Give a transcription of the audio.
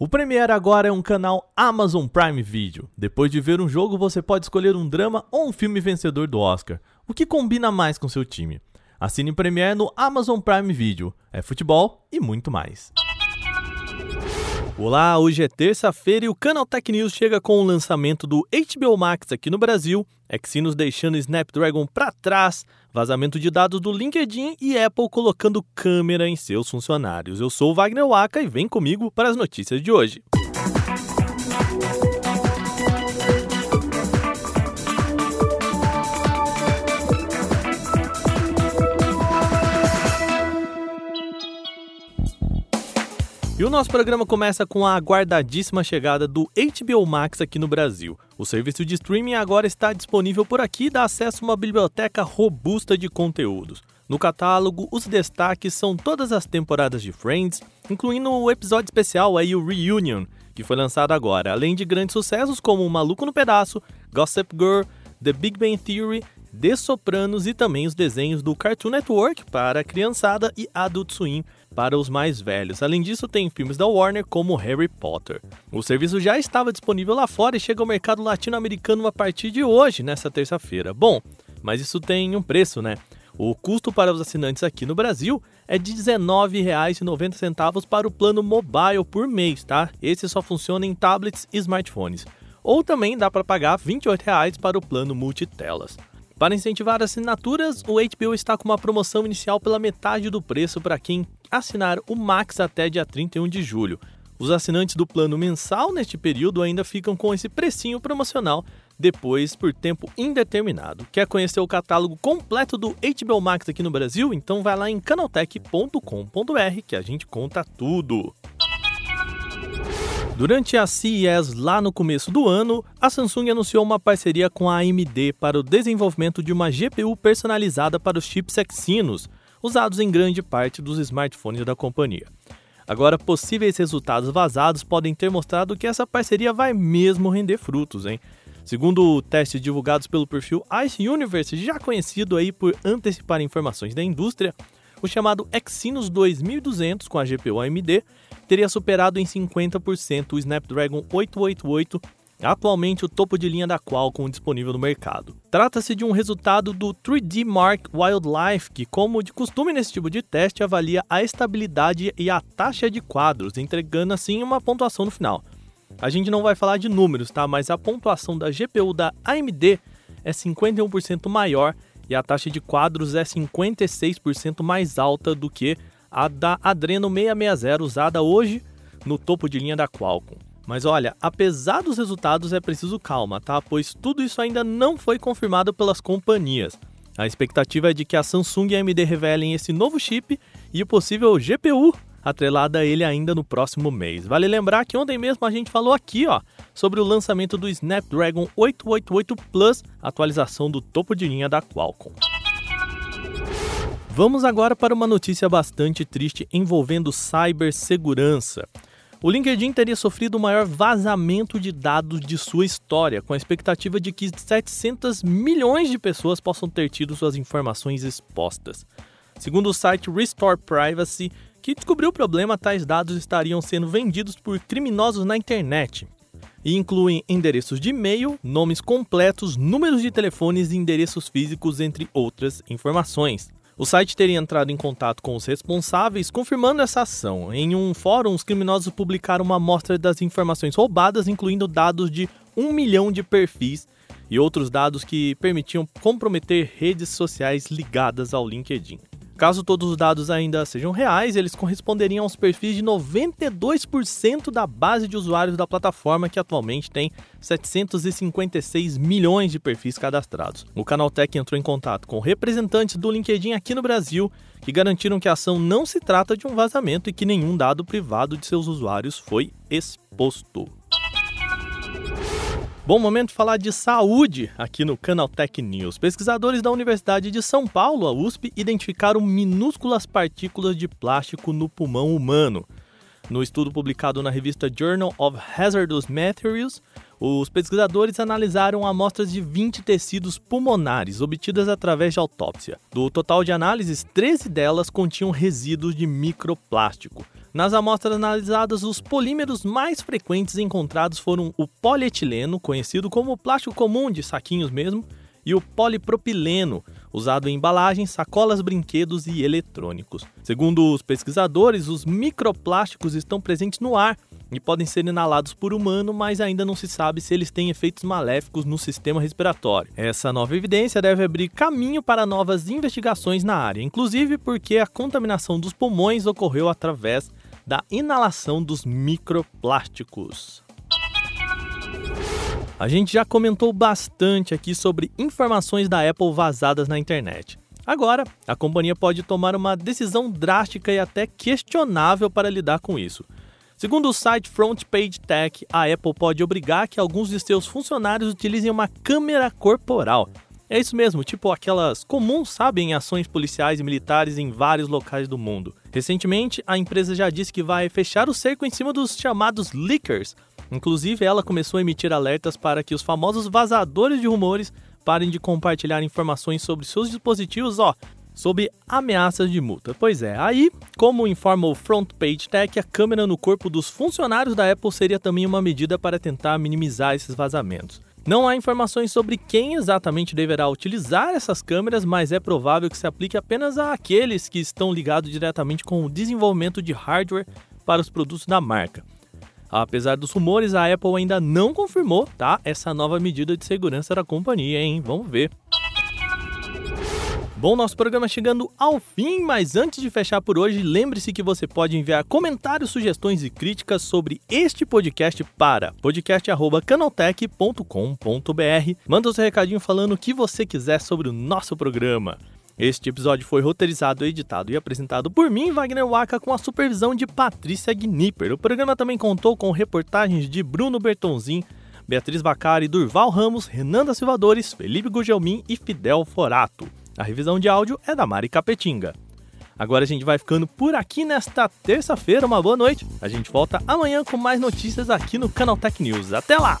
O Premiere agora é um canal Amazon Prime Video. Depois de ver um jogo, você pode escolher um drama ou um filme vencedor do Oscar. O que combina mais com seu time? Assine Premiere no Amazon Prime Video. É futebol e muito mais. Olá, hoje é terça-feira e o Canal Tech News chega com o lançamento do HBO Max aqui no Brasil, Exynos deixando Snapdragon para trás, vazamento de dados do LinkedIn e Apple colocando câmera em seus funcionários. Eu sou o Wagner Waka e vem comigo para as notícias de hoje. E o nosso programa começa com a aguardadíssima chegada do HBO Max aqui no Brasil. O serviço de streaming agora está disponível por aqui e dá acesso a uma biblioteca robusta de conteúdos. No catálogo, os destaques são todas as temporadas de Friends, incluindo o episódio especial aí, o Reunion, que foi lançado agora, além de grandes sucessos como O Maluco no Pedaço, Gossip Girl, The Big Bang Theory, The Sopranos e também os desenhos do Cartoon Network para a criançada e Adult Swim para os mais velhos. Além disso, tem filmes da Warner como Harry Potter. O serviço já estava disponível lá fora e chega ao mercado latino-americano a partir de hoje, nessa terça-feira. Bom, mas isso tem um preço, né? O custo para os assinantes aqui no Brasil é de R$19,90 para o plano mobile por mês, tá? Esse só funciona em tablets e smartphones. Ou também dá para pagar R$28,00 para o plano multitelas. Para incentivar assinaturas, o HBO está com uma promoção inicial pela metade do preço para quem assinar o Max até dia 31 de julho. Os assinantes do plano mensal neste período ainda ficam com esse precinho promocional, depois por tempo indeterminado. Quer conhecer o catálogo completo do HBO Max aqui no Brasil? Então vai lá em canaltech.com.br que a gente conta tudo. Durante a CES lá no começo do ano, a Samsung anunciou uma parceria com a AMD para o desenvolvimento de uma GPU personalizada para os chips Exynos, usados em grande parte dos smartphones da companhia. Agora, possíveis resultados vazados podem ter mostrado que essa parceria vai mesmo render frutos, hein? Segundo testes divulgados pelo perfil Ice Universe, já conhecido aí por antecipar informações da indústria, o chamado Exynos 2200 com a GPU AMD teria superado em 50% o Snapdragon 888 atualmente o topo de linha da Qualcomm disponível no mercado. Trata-se de um resultado do 3D Mark Wildlife, que, como de costume nesse tipo de teste, avalia a estabilidade e a taxa de quadros, entregando assim uma pontuação no final. A gente não vai falar de números, tá? Mas a pontuação da GPU da AMD é 51% maior e a taxa de quadros é 56% mais alta do que a da Adreno 660 usada hoje no topo de linha da Qualcomm. Mas olha, apesar dos resultados é preciso calma, tá? Pois tudo isso ainda não foi confirmado pelas companhias. A expectativa é de que a Samsung e a AMD revelem esse novo chip e o possível GPU atrelada a ele ainda no próximo mês. Vale lembrar que ontem mesmo a gente falou aqui, ó, sobre o lançamento do Snapdragon 888 Plus, atualização do topo de linha da Qualcomm. Vamos agora para uma notícia bastante triste envolvendo cibersegurança. O LinkedIn teria sofrido o maior vazamento de dados de sua história, com a expectativa de que 700 milhões de pessoas possam ter tido suas informações expostas. Segundo o site Restore Privacy, que descobriu o problema, tais dados estariam sendo vendidos por criminosos na internet. E incluem endereços de e-mail, nomes completos, números de telefones e endereços físicos, entre outras informações. O site teria entrado em contato com os responsáveis, confirmando essa ação. Em um fórum, os criminosos publicaram uma amostra das informações roubadas, incluindo dados de um milhão de perfis e outros dados que permitiam comprometer redes sociais ligadas ao LinkedIn. Caso todos os dados ainda sejam reais, eles corresponderiam aos perfis de 92% da base de usuários da plataforma, que atualmente tem 756 milhões de perfis cadastrados. O Canaltech entrou em contato com representantes do LinkedIn aqui no Brasil, que garantiram que a ação não se trata de um vazamento e que nenhum dado privado de seus usuários foi exposto. Bom momento falar de saúde aqui no Canal Tech News. Pesquisadores da Universidade de São Paulo, a USP, identificaram minúsculas partículas de plástico no pulmão humano. No estudo publicado na revista Journal of Hazardous Materials, os pesquisadores analisaram amostras de 20 tecidos pulmonares obtidas através de autópsia. Do total de análises, 13 delas continham resíduos de microplástico. Nas amostras analisadas, os polímeros mais frequentes encontrados foram o polietileno, conhecido como plástico comum de saquinhos mesmo, e o polipropileno, usado em embalagens, sacolas, brinquedos e eletrônicos. Segundo os pesquisadores, os microplásticos estão presentes no ar e podem ser inalados por humano, mas ainda não se sabe se eles têm efeitos maléficos no sistema respiratório. Essa nova evidência deve abrir caminho para novas investigações na área, inclusive porque a contaminação dos pulmões ocorreu através da inalação dos microplásticos. A gente já comentou bastante aqui sobre informações da Apple vazadas na internet. Agora, a companhia pode tomar uma decisão drástica e até questionável para lidar com isso. Segundo o site Front Page Tech, a Apple pode obrigar que alguns de seus funcionários utilizem uma câmera corporal. É isso mesmo, tipo aquelas comuns, sabe, em ações policiais e militares em vários locais do mundo. Recentemente, a empresa já disse que vai fechar o cerco em cima dos chamados leakers, Inclusive, ela começou a emitir alertas para que os famosos vazadores de rumores parem de compartilhar informações sobre seus dispositivos, ó, sob ameaças de multa. Pois é, aí, como informa o Front Page Tech, a câmera no corpo dos funcionários da Apple seria também uma medida para tentar minimizar esses vazamentos. Não há informações sobre quem exatamente deverá utilizar essas câmeras, mas é provável que se aplique apenas àqueles que estão ligados diretamente com o desenvolvimento de hardware para os produtos da marca. Apesar dos rumores, a Apple ainda não confirmou, tá? Essa nova medida de segurança da companhia, hein? Vamos ver. Bom, nosso programa chegando ao fim, mas antes de fechar por hoje, lembre-se que você pode enviar comentários, sugestões e críticas sobre este podcast para podcast@canaltech.com.br. Manda o seu recadinho falando o que você quiser sobre o nosso programa. Este episódio foi roteirizado, editado e apresentado por mim, Wagner Waka, com a supervisão de Patrícia Gnipper. O programa também contou com reportagens de Bruno Bertonzin, Beatriz Bacari, Durval Ramos, Renan da Silvadores, Felipe Gugelmin e Fidel Forato. A revisão de áudio é da Mari Capetinga. Agora a gente vai ficando por aqui nesta terça-feira. Uma boa noite. A gente volta amanhã com mais notícias aqui no Canal Tech News. Até lá!